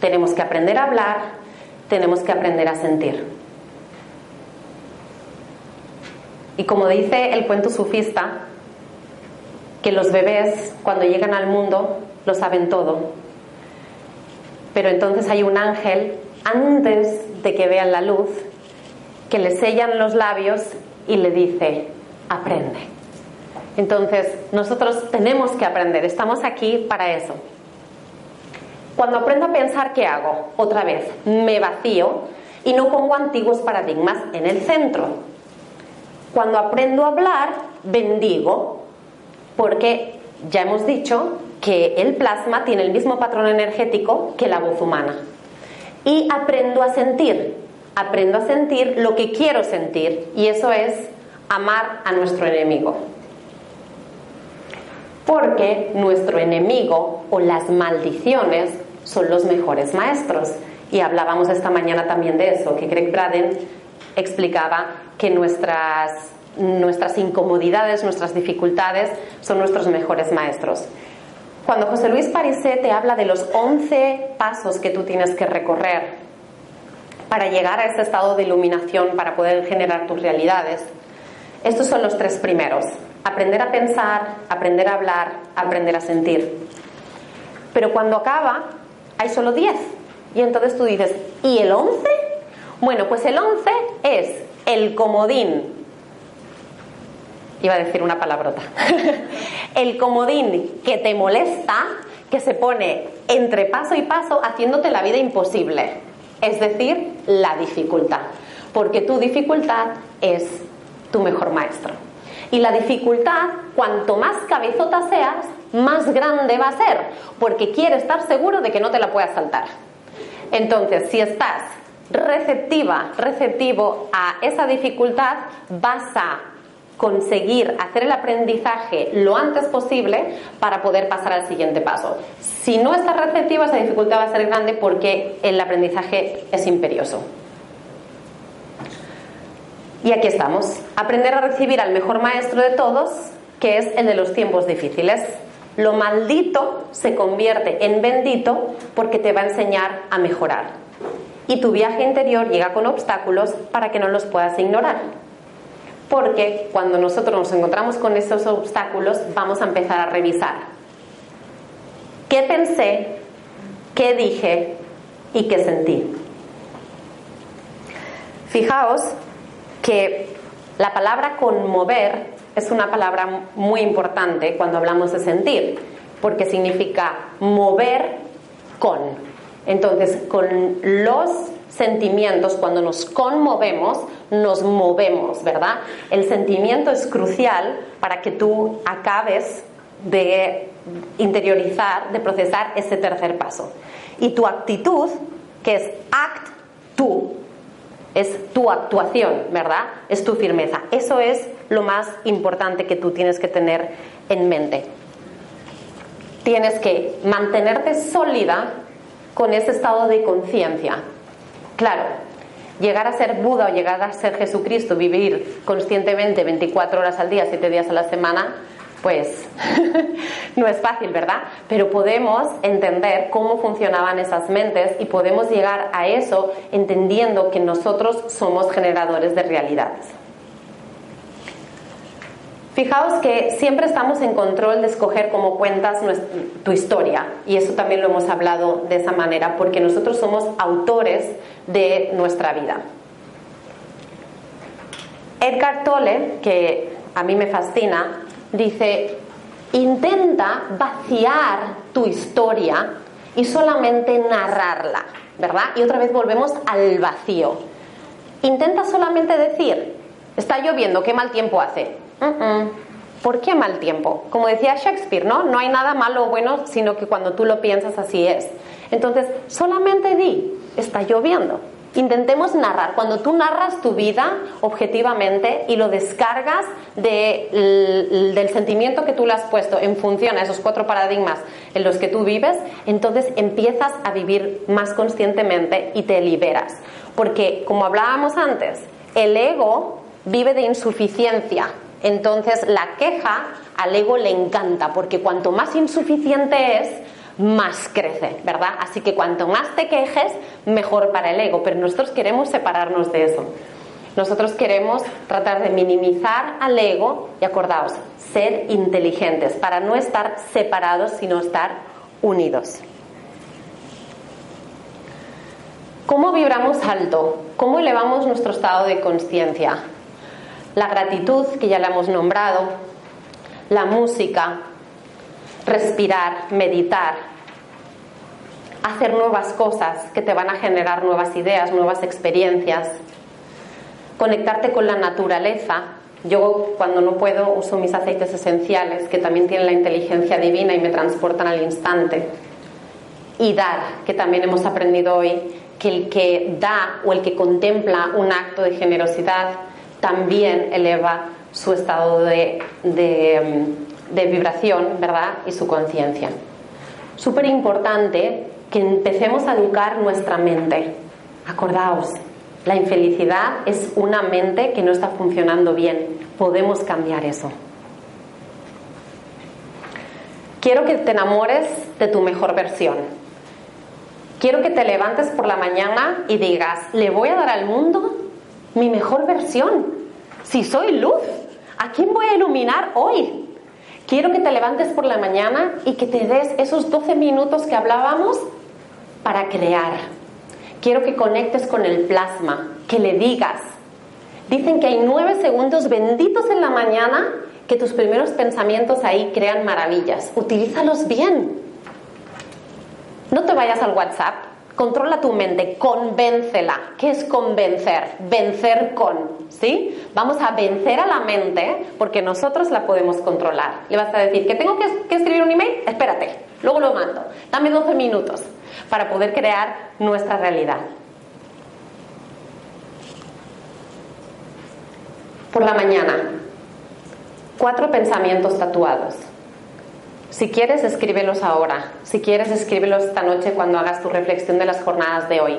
tenemos que aprender a hablar, tenemos que aprender a sentir. Y como dice el cuento sufista, que los bebés cuando llegan al mundo lo saben todo, pero entonces hay un ángel antes de que vean la luz, que le sellan los labios y le dice, aprende. Entonces, nosotros tenemos que aprender, estamos aquí para eso. Cuando aprendo a pensar, ¿qué hago? Otra vez, me vacío y no pongo antiguos paradigmas en el centro. Cuando aprendo a hablar, bendigo, porque ya hemos dicho que el plasma tiene el mismo patrón energético que la voz humana. Y aprendo a sentir, aprendo a sentir lo que quiero sentir, y eso es amar a nuestro enemigo. Porque nuestro enemigo o las maldiciones son los mejores maestros. Y hablábamos esta mañana también de eso, que Greg Braden explicaba que nuestras, nuestras incomodidades, nuestras dificultades son nuestros mejores maestros. Cuando José Luis Parisé te habla de los 11 pasos que tú tienes que recorrer para llegar a ese estado de iluminación, para poder generar tus realidades, estos son los tres primeros. Aprender a pensar, aprender a hablar, aprender a sentir. Pero cuando acaba, hay solo 10. Y entonces tú dices, ¿y el 11? Bueno, pues el 11 es el comodín. Iba a decir una palabrota. (laughs) el comodín que te molesta, que se pone entre paso y paso haciéndote la vida imposible. Es decir, la dificultad. Porque tu dificultad es tu mejor maestro. Y la dificultad, cuanto más cabezota seas, más grande va a ser, porque quiere estar seguro de que no te la puedas saltar. Entonces, si estás receptiva, receptivo a esa dificultad, vas a conseguir hacer el aprendizaje lo antes posible para poder pasar al siguiente paso. Si no estás receptiva, esa dificultad va a ser grande porque el aprendizaje es imperioso. Y aquí estamos. Aprender a recibir al mejor maestro de todos, que es el de los tiempos difíciles. Lo maldito se convierte en bendito porque te va a enseñar a mejorar. Y tu viaje interior llega con obstáculos para que no los puedas ignorar. Porque cuando nosotros nos encontramos con esos obstáculos, vamos a empezar a revisar. ¿Qué pensé? ¿Qué dije? ¿Y qué sentí? Fijaos que la palabra conmover es una palabra muy importante cuando hablamos de sentir, porque significa mover con. Entonces, con los sentimientos, cuando nos conmovemos, nos movemos, ¿verdad? El sentimiento es crucial para que tú acabes de interiorizar, de procesar ese tercer paso. Y tu actitud, que es act, tú, es tu actuación, ¿verdad? Es tu firmeza. Eso es lo más importante que tú tienes que tener en mente. Tienes que mantenerte sólida con ese estado de conciencia. Claro, llegar a ser Buda o llegar a ser Jesucristo, vivir conscientemente 24 horas al día, 7 días a la semana, pues (laughs) no es fácil, ¿verdad? Pero podemos entender cómo funcionaban esas mentes y podemos llegar a eso entendiendo que nosotros somos generadores de realidades. Fijaos que siempre estamos en control de escoger cómo cuentas tu historia y eso también lo hemos hablado de esa manera porque nosotros somos autores de nuestra vida. Edgar Tolle, que a mí me fascina, dice, intenta vaciar tu historia y solamente narrarla, ¿verdad? Y otra vez volvemos al vacío. Intenta solamente decir, está lloviendo, qué mal tiempo hace. ¿Por qué mal tiempo? Como decía Shakespeare, ¿no? No hay nada malo o bueno, sino que cuando tú lo piensas así es. Entonces, solamente di, está lloviendo. Intentemos narrar. Cuando tú narras tu vida objetivamente y lo descargas del sentimiento que tú le has puesto en función a esos cuatro paradigmas en los que tú vives, entonces empiezas a vivir más conscientemente y te liberas. Porque, como hablábamos antes, el ego vive de insuficiencia. Entonces, la queja al ego le encanta, porque cuanto más insuficiente es, más crece, ¿verdad? Así que cuanto más te quejes, mejor para el ego, pero nosotros queremos separarnos de eso. Nosotros queremos tratar de minimizar al ego y acordaos, ser inteligentes para no estar separados, sino estar unidos. ¿Cómo vibramos alto? ¿Cómo elevamos nuestro estado de conciencia? La gratitud, que ya la hemos nombrado, la música, respirar, meditar, hacer nuevas cosas que te van a generar nuevas ideas, nuevas experiencias, conectarte con la naturaleza. Yo cuando no puedo uso mis aceites esenciales que también tienen la inteligencia divina y me transportan al instante. Y dar, que también hemos aprendido hoy, que el que da o el que contempla un acto de generosidad también eleva su estado de, de, vibración, ¿verdad? Y su conciencia. Súper importante que empecemos a educar nuestra mente. Acordaos, la infelicidad es una mente que no está funcionando bien. Podemos cambiar eso. Quiero que te enamores de tu mejor versión. Quiero que te levantes por la mañana y digas, le voy a dar al mundo mi mejor versión. Si soy luz, ¿a quién voy a iluminar hoy? Quiero que te levantes por la mañana y que te des esos 12 minutos que hablábamos para crear. Quiero que conectes con el plasma, que le digas. Dicen que hay nueve segundos benditos en la mañana que tus primeros pensamientos ahí crean maravillas. Utilízalos bien. No te vayas al WhatsApp, controla tu mente, convéncela. ¿Qué es convencer? Vencer con, ¿sí? Vamos a vencer a la mente porque nosotros la podemos controlar. Le vas a decir que tengo que, que escribir un email, espérate, luego lo mando. Dame 12 minutos para poder crear nuestra realidad. Por la mañana, cuatro pensamientos tatuados. Si quieres, escríbelos ahora. Si quieres, escríbelos esta noche cuando hagas tu reflexión de las jornadas de hoy.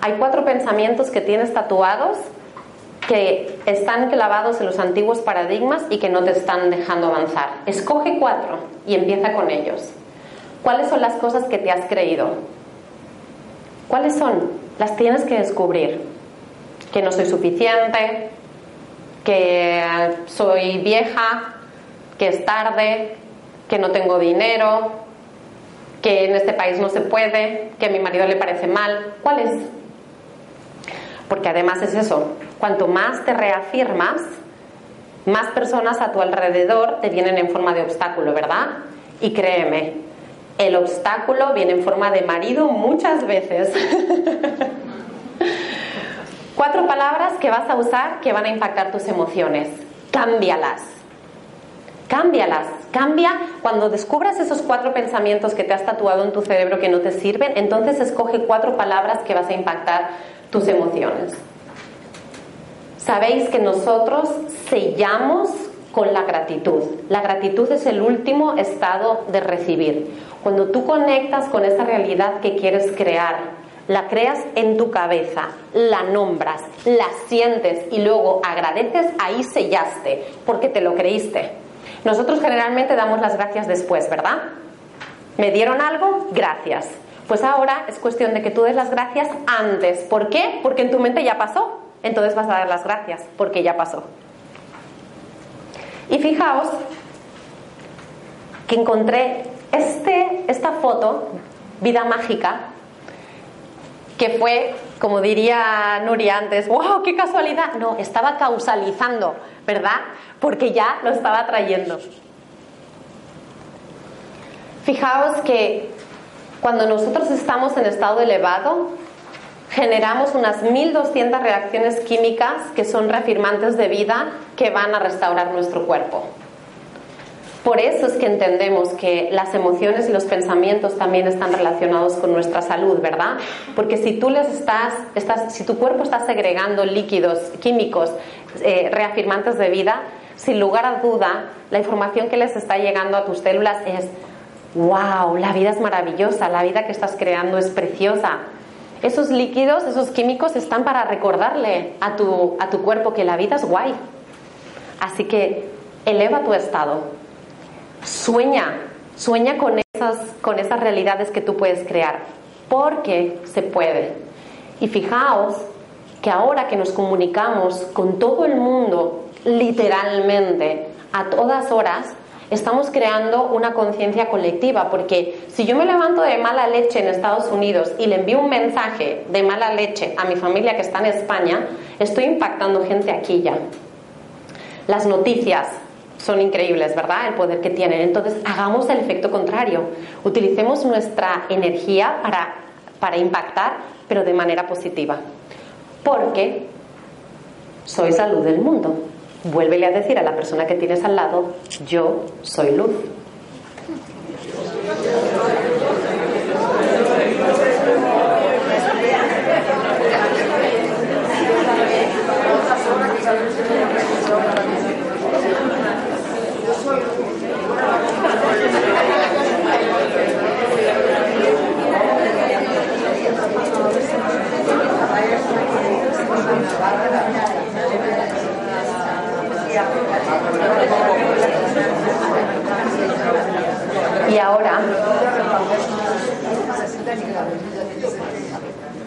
Hay cuatro pensamientos que tienes tatuados que están clavados en los antiguos paradigmas y que no te están dejando avanzar. Escoge cuatro y empieza con ellos. ¿Cuáles son las cosas que te has creído? ¿Cuáles son? Las tienes que descubrir. Que no soy suficiente, que soy vieja, que es tarde, que no tengo dinero, que en este país no se puede, que a mi marido le parece mal. ¿Cuál es? Porque además es eso, cuanto más te reafirmas, más personas a tu alrededor te vienen en forma de obstáculo, ¿verdad? Y créeme, el obstáculo viene en forma de marido muchas veces. (laughs) Cuatro palabras que vas a usar que van a impactar tus emociones. Cámbialas. Cámbialas. Cambia cuando descubras esos cuatro pensamientos que te has tatuado en tu cerebro que no te sirven, entonces escoge cuatro palabras que vas a impactar tus emociones. Sabéis que nosotros sellamos con la gratitud. La gratitud es el último estado de recibir. Cuando tú conectas con esa realidad que quieres crear, la creas en tu cabeza, la nombras, la sientes y luego agradeces, ahí sellaste, porque te lo creíste. Nosotros generalmente damos las gracias después, ¿verdad? ¿Me dieron algo? Gracias. Pues ahora es cuestión de que tú des las gracias antes. ¿Por qué? Porque en tu mente ya pasó. Entonces vas a dar las gracias porque ya pasó. Y fijaos que encontré este, esta foto, Vida Mágica, que fue, como diría Nuria antes, ¡wow! ¡Qué casualidad! No, estaba causalizando, ¿verdad? Porque ya lo estaba trayendo. Fijaos que cuando nosotros estamos en estado elevado, generamos unas 1200 reacciones químicas que son reafirmantes de vida que van a restaurar nuestro cuerpo. Por eso es que entendemos que las emociones y los pensamientos también están relacionados con nuestra salud, ¿verdad? Porque si tú les estás, si tu cuerpo está segregando líquidos químicos eh, reafirmantes de vida, sin lugar a duda, la información que les está llegando a tus células es, wow, la vida es maravillosa, la vida que estás creando es preciosa. Esos líquidos, esos químicos están para recordarle a tu, a tu cuerpo que la vida es guay. Así que eleva tu estado, Sueña, sueña con esas, con esas realidades que tú puedes crear, porque se puede. Y fijaos que ahora que nos comunicamos con todo el mundo, literalmente, a todas horas, estamos creando una conciencia colectiva, porque si yo me levanto de mala leche en Estados Unidos y le envío un mensaje de mala leche a mi familia que está en España, estoy impactando gente aquí ya. Las noticias son increíbles, ¿verdad? El poder que tienen. Entonces, hagamos el efecto contrario. Utilicemos nuestra energía para, para impactar, pero de manera positiva. Porque soy salud del mundo. Vuélvele a decir a la persona que tienes al lado, yo soy luz. Y ahora,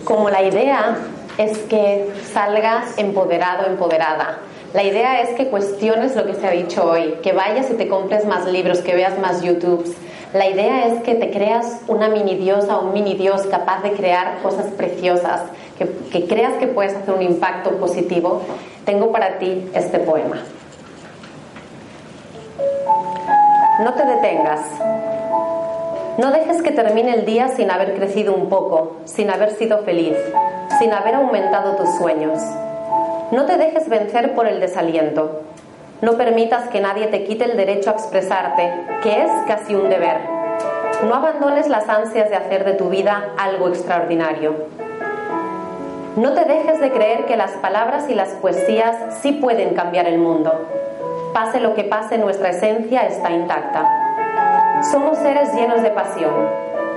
como la idea es que salgas empoderado, empoderada, la idea es que cuestiones lo que se ha dicho hoy, que vayas y te compres más libros, que veas más YouTubes. La idea es que te creas una mini diosa o un mini dios capaz de crear cosas preciosas, que, que creas que puedes hacer un impacto positivo. Tengo para ti este poema. No te detengas. No dejes que termine el día sin haber crecido un poco, sin haber sido feliz, sin haber aumentado tus sueños. No te dejes vencer por el desaliento. No permitas que nadie te quite el derecho a expresarte, que es casi un deber. No abandones las ansias de hacer de tu vida algo extraordinario. No te dejes de creer que las palabras y las poesías sí pueden cambiar el mundo. Pase lo que pase, nuestra esencia está intacta. Somos seres llenos de pasión.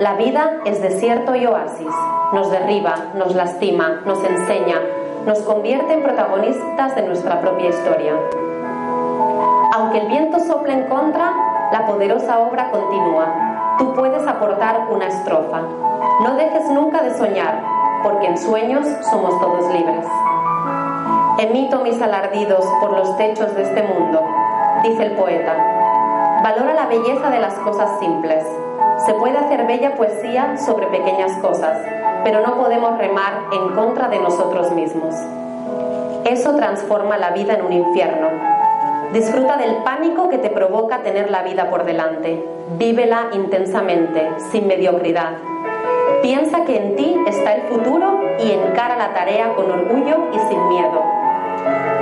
La vida es desierto y oasis. Nos derriba, nos lastima, nos enseña, nos convierte en protagonistas de nuestra propia historia. El viento sople en contra, la poderosa obra continúa. Tú puedes aportar una estrofa. No dejes nunca de soñar, porque en sueños somos todos libres. Emito mis alardidos por los techos de este mundo, dice el poeta. Valora la belleza de las cosas simples. Se puede hacer bella poesía sobre pequeñas cosas, pero no podemos remar en contra de nosotros mismos. Eso transforma la vida en un infierno. Disfruta del pánico que te provoca tener la vida por delante. Vívela intensamente, sin mediocridad. Piensa que en ti está el futuro y encara la tarea con orgullo y sin miedo.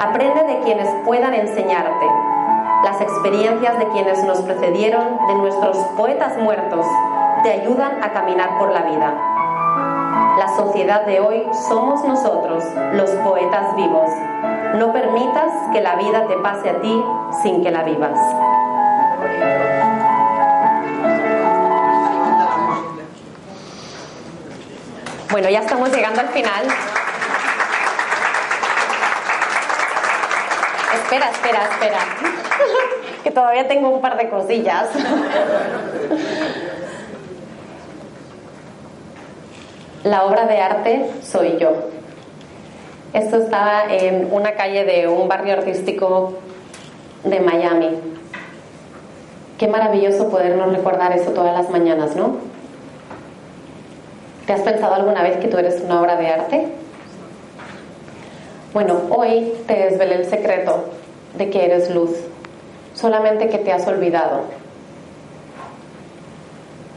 Aprende de quienes puedan enseñarte. Las experiencias de quienes nos precedieron, de nuestros poetas muertos, te ayudan a caminar por la vida. La sociedad de hoy somos nosotros, los poetas vivos. No permitas que la vida te pase a ti sin que la vivas. Bueno, ya estamos llegando al final. Espera, espera, espera. (laughs) Que todavía tengo un par de cosillas. (laughs) La obra de arte soy yo. Esto estaba en una calle de un barrio artístico de Miami. Qué maravilloso podernos recordar eso todas las mañanas, ¿no? ¿Te has pensado alguna vez que tú eres una obra de arte? Bueno, hoy te desvelé el secreto de que eres luz, solamente que te has olvidado.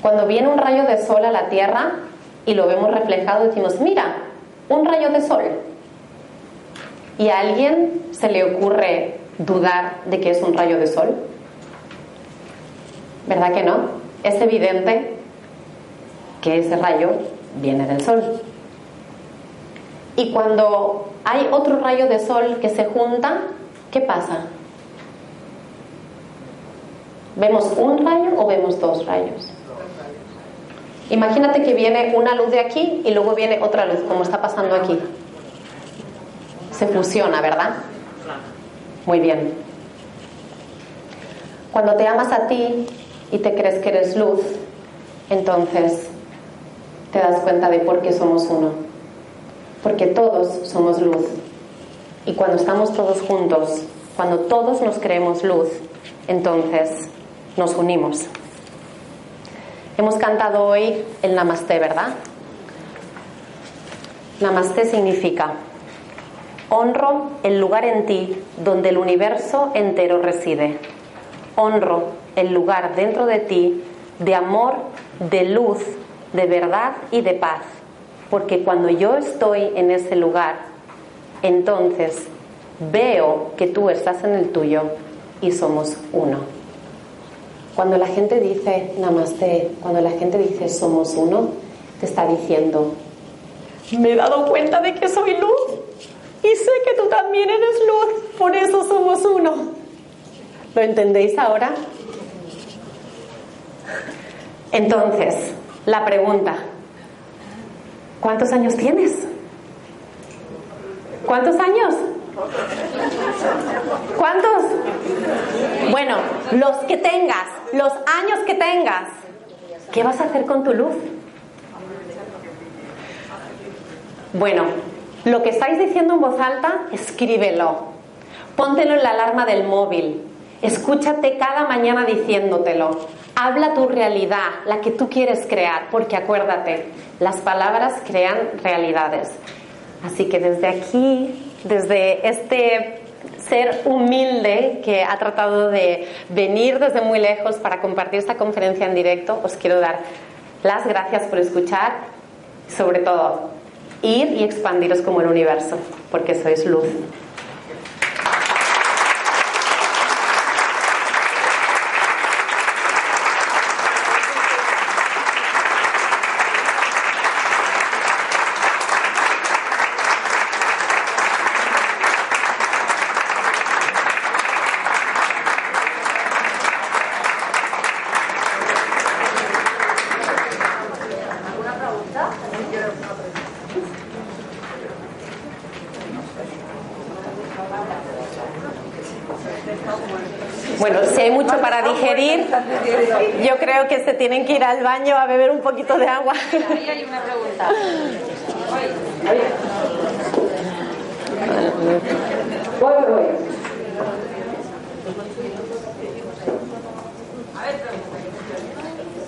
Cuando viene un rayo de sol a la Tierra y lo vemos reflejado, decimos, mira, un rayo de sol. ¿Y a alguien se le ocurre dudar de que es un rayo de sol? ¿Verdad que no? Es evidente que ese rayo viene del sol. Y cuando hay otro rayo de sol que se junta, ¿qué pasa? ¿Vemos un rayo o vemos dos rayos? Imagínate que viene una luz de aquí y luego viene otra luz, como está pasando aquí. Se fusiona, ¿verdad? Muy bien. Cuando te amas a ti y te crees que eres luz, entonces te das cuenta de por qué somos uno. Porque todos somos luz. Y cuando estamos todos juntos, cuando todos nos creemos luz, entonces nos unimos. Hemos cantado hoy el Namaste, ¿verdad? Namaste significa honro el lugar en ti donde el universo entero reside. Honro el lugar dentro de ti de amor, de luz, de verdad y de paz. Porque cuando yo estoy en ese lugar, entonces veo que tú estás en el tuyo y somos uno. Cuando la gente dice namaste, cuando la gente dice somos uno, te está diciendo, me he dado cuenta de que soy luz y sé que tú también eres luz, por eso somos uno. ¿Lo entendéis ahora? Entonces, la pregunta, ¿cuántos años tienes? ¿Cuántos años? ¿Cuántos? Bueno, los que tengas, los años que tengas, ¿qué vas a hacer con tu luz? Bueno, lo que estáis diciendo en voz alta, escríbelo. Póntelo en la alarma del móvil. Escúchate cada mañana diciéndotelo. Habla tu realidad, la que tú quieres crear, porque acuérdate, las palabras crean realidades. Así que desde aquí, desde este ser humilde que ha tratado de venir desde muy lejos para compartir esta conferencia en directo, os quiero dar las gracias por escuchar, sobre todo ir y expandiros como el universo, porque sois luz. Bueno, si hay mucho para digerir, yo creo que se tienen que ir al baño a beber un poquito de agua. Ahí hay una pregunta.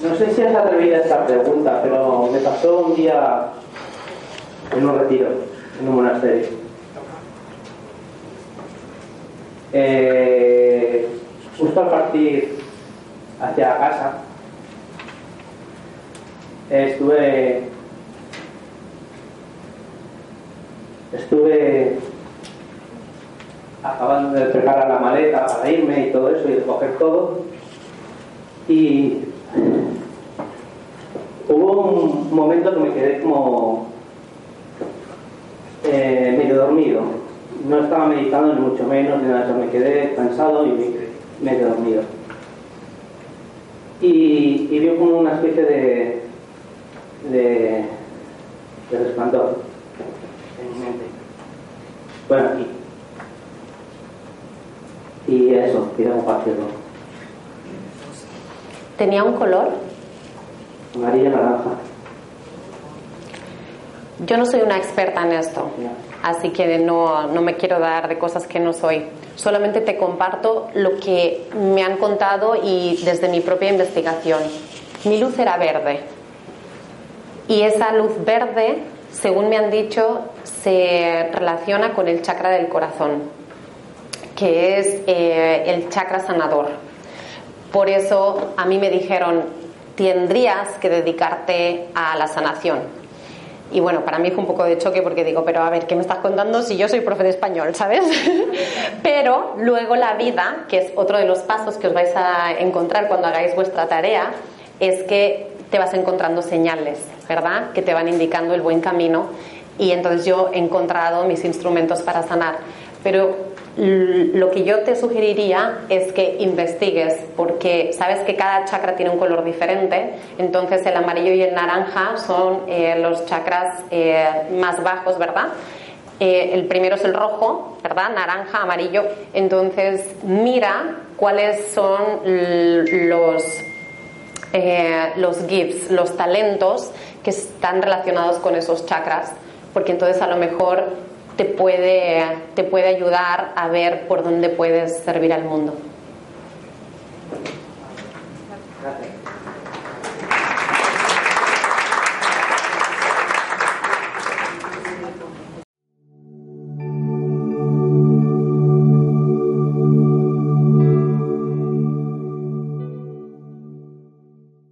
No sé si es atrevida esta pregunta, pero me pasó un día en un retiro, en un monasterio. Eh, justo al partir hacia casa, estuve estuve acabando de preparar la maleta para irme y todo eso y de coger todo y hubo un momento que me quedé como eh, medio dormido no estaba meditando ni mucho menos ni nada de eso. me quedé cansado y me quedé medio dormido y, y vi como una especie de de, de resplandor en mi mente bueno aquí y eso, quería compartirlo ¿Tenía un color? amarilla naranja Yo no soy una experta en esto, así que no, no me quiero dar de cosas que no soy. Solamente te comparto lo que me han contado y desde mi propia investigación. Mi luz era verde y esa luz verde, según me han dicho, se relaciona con el chakra del corazón, que es eh, el chakra sanador. Por eso a mí me dijeron, tendrías que dedicarte a la sanación. Y bueno, para mí fue un poco de choque porque digo, pero a ver, ¿qué me estás contando si yo soy profe de español, ¿sabes? (laughs) pero luego la vida, que es otro de los pasos que os vais a encontrar cuando hagáis vuestra tarea, es que te vas encontrando señales, ¿verdad? Que te van indicando el buen camino. Y entonces yo he encontrado mis instrumentos para sanar. Pero lo que yo te sugeriría es que investigues, porque sabes que cada chakra tiene un color diferente, entonces el amarillo y el naranja son eh, los chakras eh, más bajos, ¿verdad? Eh, el primero es el rojo, ¿verdad? Naranja, amarillo. Entonces mira cuáles son los los gifts, los talentos que están relacionados con esos chakras, porque entonces a lo mejor te puede, te puede ayudar a ver por dónde puedes servir al mundo.